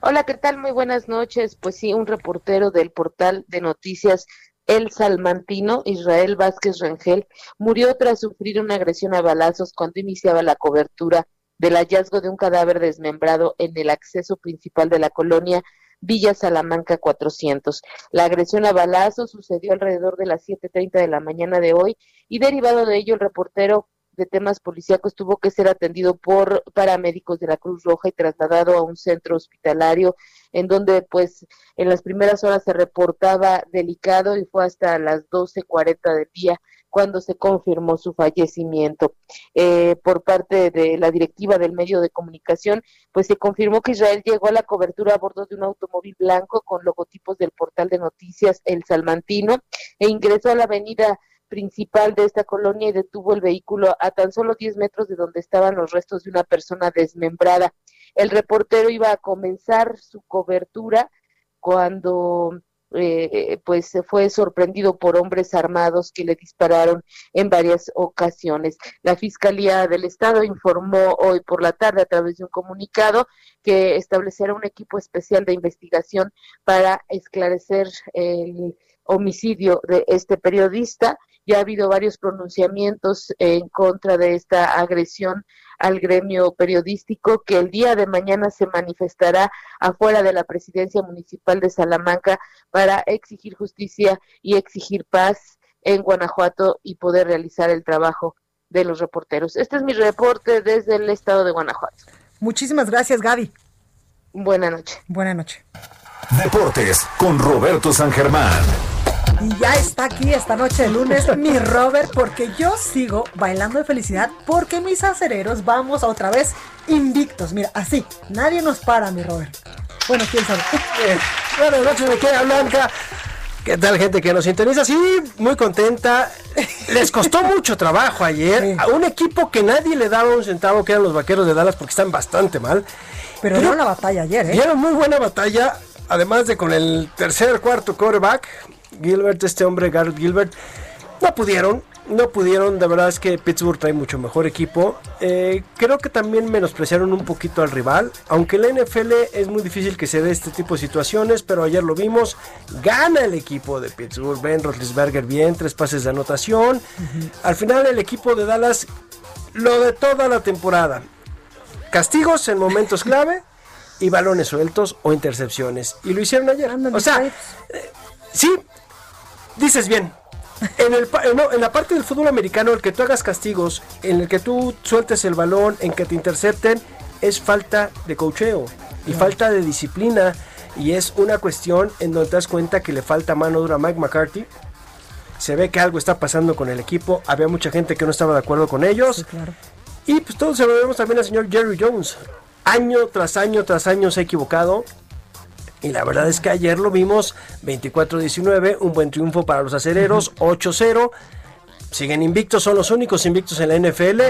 Hola, ¿qué tal? Muy buenas noches. Pues sí, un reportero del portal de noticias El Salmantino, Israel Vázquez Rangel, murió tras sufrir una agresión a balazos cuando iniciaba la cobertura del hallazgo de un cadáver desmembrado en el acceso principal de la colonia Villa Salamanca 400. La agresión a balazo sucedió alrededor de las 7.30 de la mañana de hoy y derivado de ello el reportero de temas policíacos tuvo que ser atendido por paramédicos de la Cruz Roja y trasladado a un centro hospitalario en donde pues en las primeras horas se reportaba delicado y fue hasta las 12.40 del día cuando se confirmó su fallecimiento. Eh, por parte de la directiva del medio de comunicación, pues se confirmó que Israel llegó a la cobertura a bordo de un automóvil blanco con logotipos del portal de noticias El Salmantino e ingresó a la avenida principal de esta colonia y detuvo el vehículo a tan solo 10 metros de donde estaban los restos de una persona desmembrada. El reportero iba a comenzar su cobertura cuando eh, pues se fue sorprendido por hombres armados que le dispararon en varias ocasiones. La Fiscalía del Estado informó hoy por la tarde a través de un comunicado que establecerá un equipo especial de investigación para esclarecer el homicidio de este periodista. Ya ha habido varios pronunciamientos en contra de esta agresión al gremio periodístico que el día de mañana se manifestará afuera de la presidencia municipal de Salamanca para exigir justicia y exigir paz en Guanajuato y poder realizar el trabajo de los reporteros. Este es mi reporte desde el estado de Guanajuato. Muchísimas gracias, Gaby. Buenas noches. Buenas noches. Deportes con Roberto San Germán. Y ya está aquí esta noche de lunes mi Robert, porque yo sigo bailando de felicidad, porque mis acereros vamos otra vez invictos. Mira, así, nadie nos para, mi Robert. Bueno, quién sabe. Buenas noches, me queda Blanca. ¿Qué tal, gente que nos sintoniza? Sí, muy contenta. Les costó mucho trabajo ayer. A un equipo que nadie le daba un centavo, que eran los vaqueros de Dallas, porque están bastante mal. Pero dieron la batalla ayer, ¿eh? Dieron muy buena batalla, además de con el tercer, cuarto quarterback. Gilbert, este hombre, Garrett Gilbert, no pudieron, no pudieron, de verdad es que Pittsburgh trae mucho mejor equipo. Eh, creo que también menospreciaron un poquito al rival, aunque en la NFL es muy difícil que se dé este tipo de situaciones, pero ayer lo vimos, gana el equipo de Pittsburgh, Ben Roethlisberger bien, tres pases de anotación. Al final el equipo de Dallas, lo de toda la temporada, castigos en momentos clave y balones sueltos o intercepciones. Y lo hicieron ayer. O sea, eh, sí, dices bien. En, el, en la parte del fútbol americano, el que tú hagas castigos, en el que tú sueltes el balón, en que te intercepten, es falta de cocheo y falta de disciplina. Y es una cuestión en donde te das cuenta que le falta mano dura a Mike McCarthy. Se ve que algo está pasando con el equipo. Había mucha gente que no estaba de acuerdo con ellos. Y pues todos se lo vemos también al señor Jerry Jones. Año tras año tras año se ha equivocado. Y la verdad es que ayer lo vimos 24-19, un buen triunfo para los acereros, 8-0. Siguen invictos, son los únicos invictos en la NFL.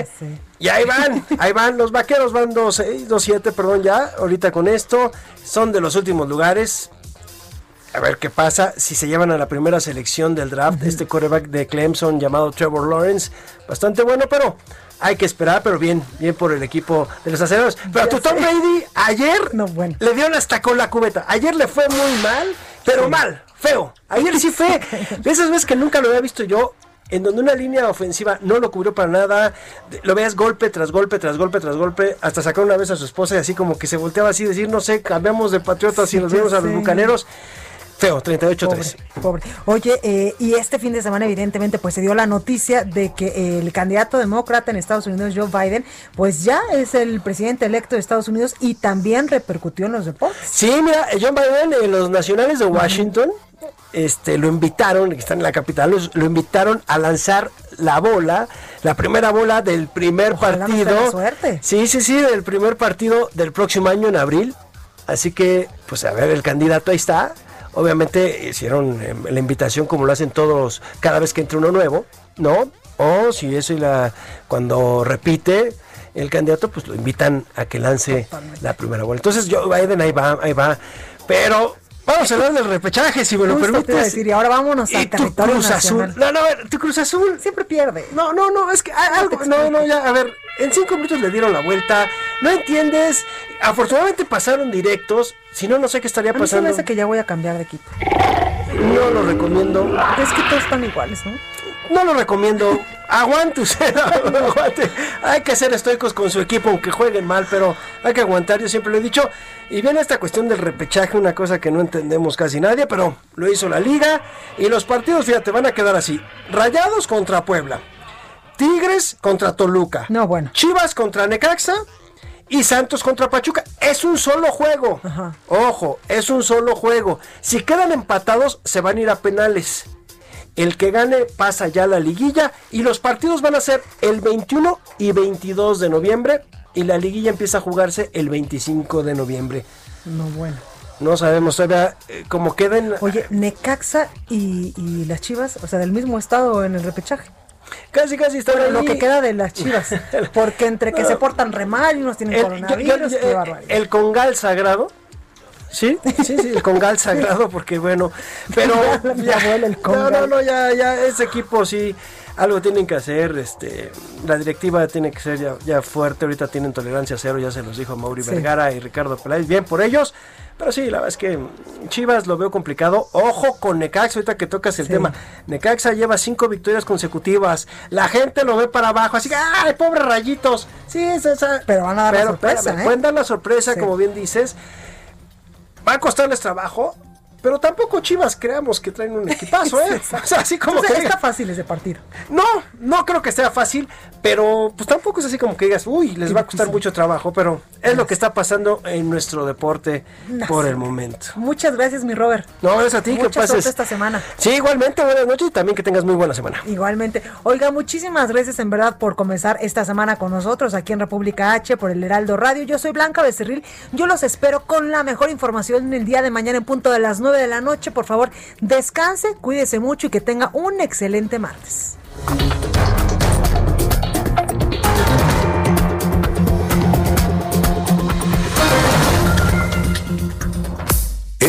Y ahí van, ahí van, los vaqueros van 2-7, perdón, ya, ahorita con esto. Son de los últimos lugares. A ver qué pasa si se llevan a la primera selección del draft. Este quarterback de Clemson llamado Trevor Lawrence. Bastante bueno, pero hay que esperar, pero bien, bien por el equipo de los acereros. Pero a tu Tom Brady ayer no, bueno. le dieron hasta con la cubeta. Ayer le fue muy mal, pero mal, feo. Ayer sí fue de esas veces que nunca lo había visto yo. En donde una línea ofensiva no lo cubrió para nada, lo veas golpe tras golpe, tras golpe, tras golpe, hasta sacar una vez a su esposa y así como que se volteaba así, decir, no sé, cambiamos de patriotas y nos vemos a los bucaneros. Feo, 38-3. Pobre, Oye, eh, y este fin de semana, evidentemente, pues se dio la noticia de que el candidato demócrata en Estados Unidos, Joe Biden, pues ya es el presidente electo de Estados Unidos y también repercutió en los deportes. Sí, mira, Joe Biden, eh, los nacionales de Washington, este, lo invitaron, que están en la capital, lo invitaron a lanzar la bola, la primera bola del primer partido. suerte. Sí, sí, sí, del primer partido del próximo año en abril. Así que, pues a ver, el candidato ahí está. Obviamente hicieron eh, la invitación como lo hacen todos cada vez que entra uno nuevo, ¿no? O si eso y la cuando repite el candidato, pues lo invitan a que lance la primera bola. Entonces, yo Biden ahí va, ahí va. Pero Vamos a hablar del repechaje, si me lo permites. Decir, y ahora vámonos al territorio Cruz. Azul. No, no, a ver, tu Cruz Azul. Siempre pierde. No, no, no, es que algo. No, no, ya, a ver. En cinco minutos le dieron la vuelta. No entiendes. Afortunadamente pasaron directos. Si no, no sé qué estaría A mí pasando. me hace que ya voy a cambiar de equipo. No lo recomiendo. Es que todos están iguales, ¿no? No lo recomiendo. Aguante usted, aguante. Hay que ser estoicos con su equipo, aunque jueguen mal, pero hay que aguantar, yo siempre lo he dicho. Y viene esta cuestión del repechaje, una cosa que no entendemos casi nadie, pero lo hizo la liga. Y los partidos, fíjate, van a quedar así. Rayados contra Puebla. Tigres contra Toluca. No, bueno. Chivas contra Necaxa y Santos contra Pachuca. Es un solo juego. Ojo, es un solo juego. Si quedan empatados, se van a ir a penales. El que gane pasa ya a la liguilla y los partidos van a ser el 21 y 22 de noviembre y la liguilla empieza a jugarse el 25 de noviembre. No, bueno. No sabemos todavía eh, cómo queden. Oye, Necaxa y, y las Chivas, o sea, del mismo estado en el repechaje. Casi, casi está Bueno, lo que queda de las Chivas. Porque entre que se portan re mal y unos tienen El, coronavirus, yo- yo- qué el congal sagrado. Sí, sí, sí, el congal sagrado, porque bueno, pero Ya el no, no, no, ya, ya, ese equipo sí, algo tienen que hacer, este, la directiva tiene que ser ya, ya fuerte, ahorita tienen tolerancia cero, ya se los dijo Mauri Sí. Vergara y Ricardo Peláez, bien por ellos, pero sí, la verdad es que Chivas lo veo complicado, ojo con Necaxa, ahorita que tocas el Sí. tema, Necaxa lleva cinco victorias consecutivas, la gente lo ve para abajo, así que, ¡ay, pobres rayitos! Sí, es esa, Pero van a dar la sorpresa, espérame, ¿eh? pueden dar la sorpresa, Sí. como bien dices. Va a costarles trabajo, pero tampoco Chivas creamos que traen un equipazo, ¿eh? O sea, así como Entonces, que está fácil ese partido. no, no creo que sea fácil, pero pues tampoco es así como que digas, uy, les va a costar mucho trabajo, pero es lo que está pasando en nuestro deporte por el momento. Muchas gracias, mi Robert. No, es a ti que Mucha pases. esta semana. Sí, igualmente, buenas noches y también que tengas muy buena semana. Igualmente. Oiga, muchísimas gracias en verdad por comenzar esta semana con nosotros aquí en República H por el Heraldo Radio. Yo soy Blanca Becerril. Yo los espero con la mejor información el día de mañana en punto de las 9 de la noche. Por favor, descanse, cuídese mucho y que tenga un excelente martes.